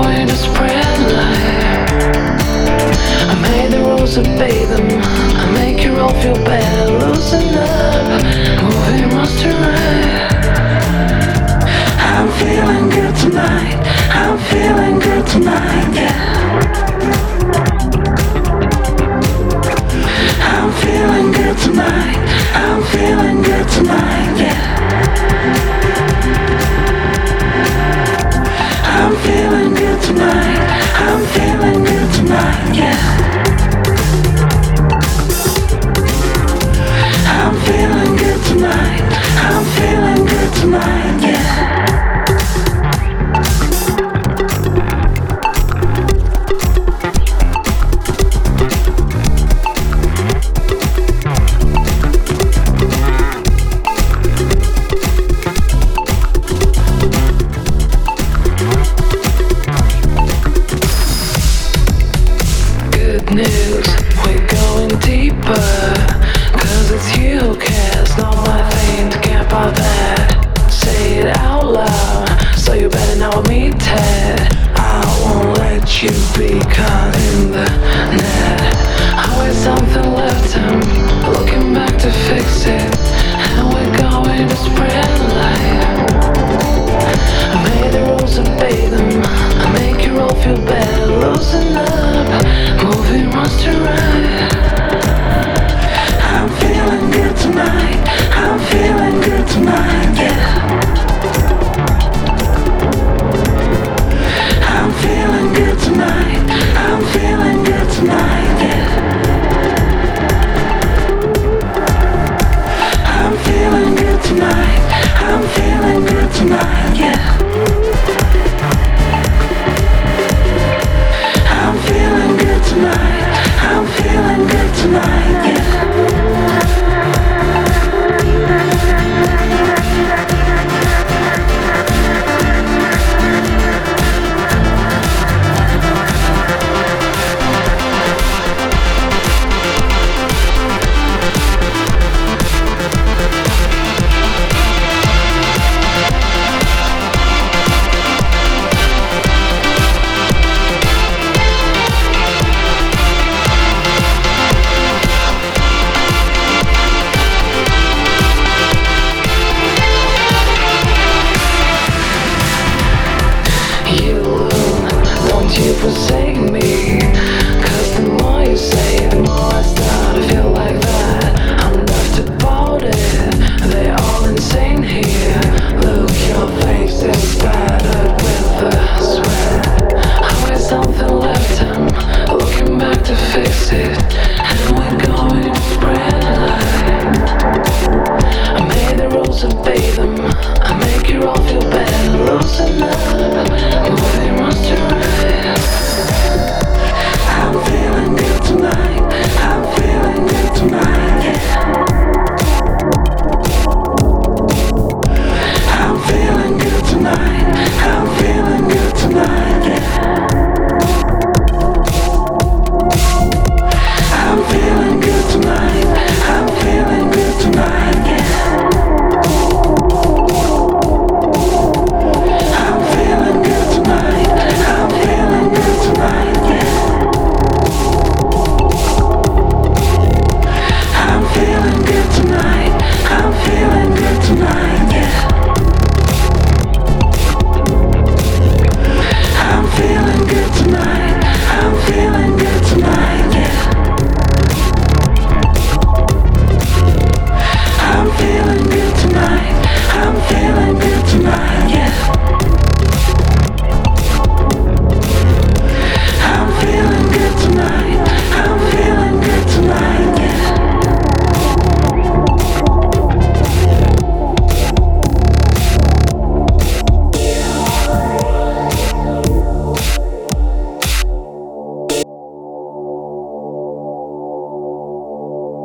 Going to spread light. I made the rules to pay them. I make you all feel better. Loosen up, moving must right. I'm feeling good tonight. I'm feeling good tonight.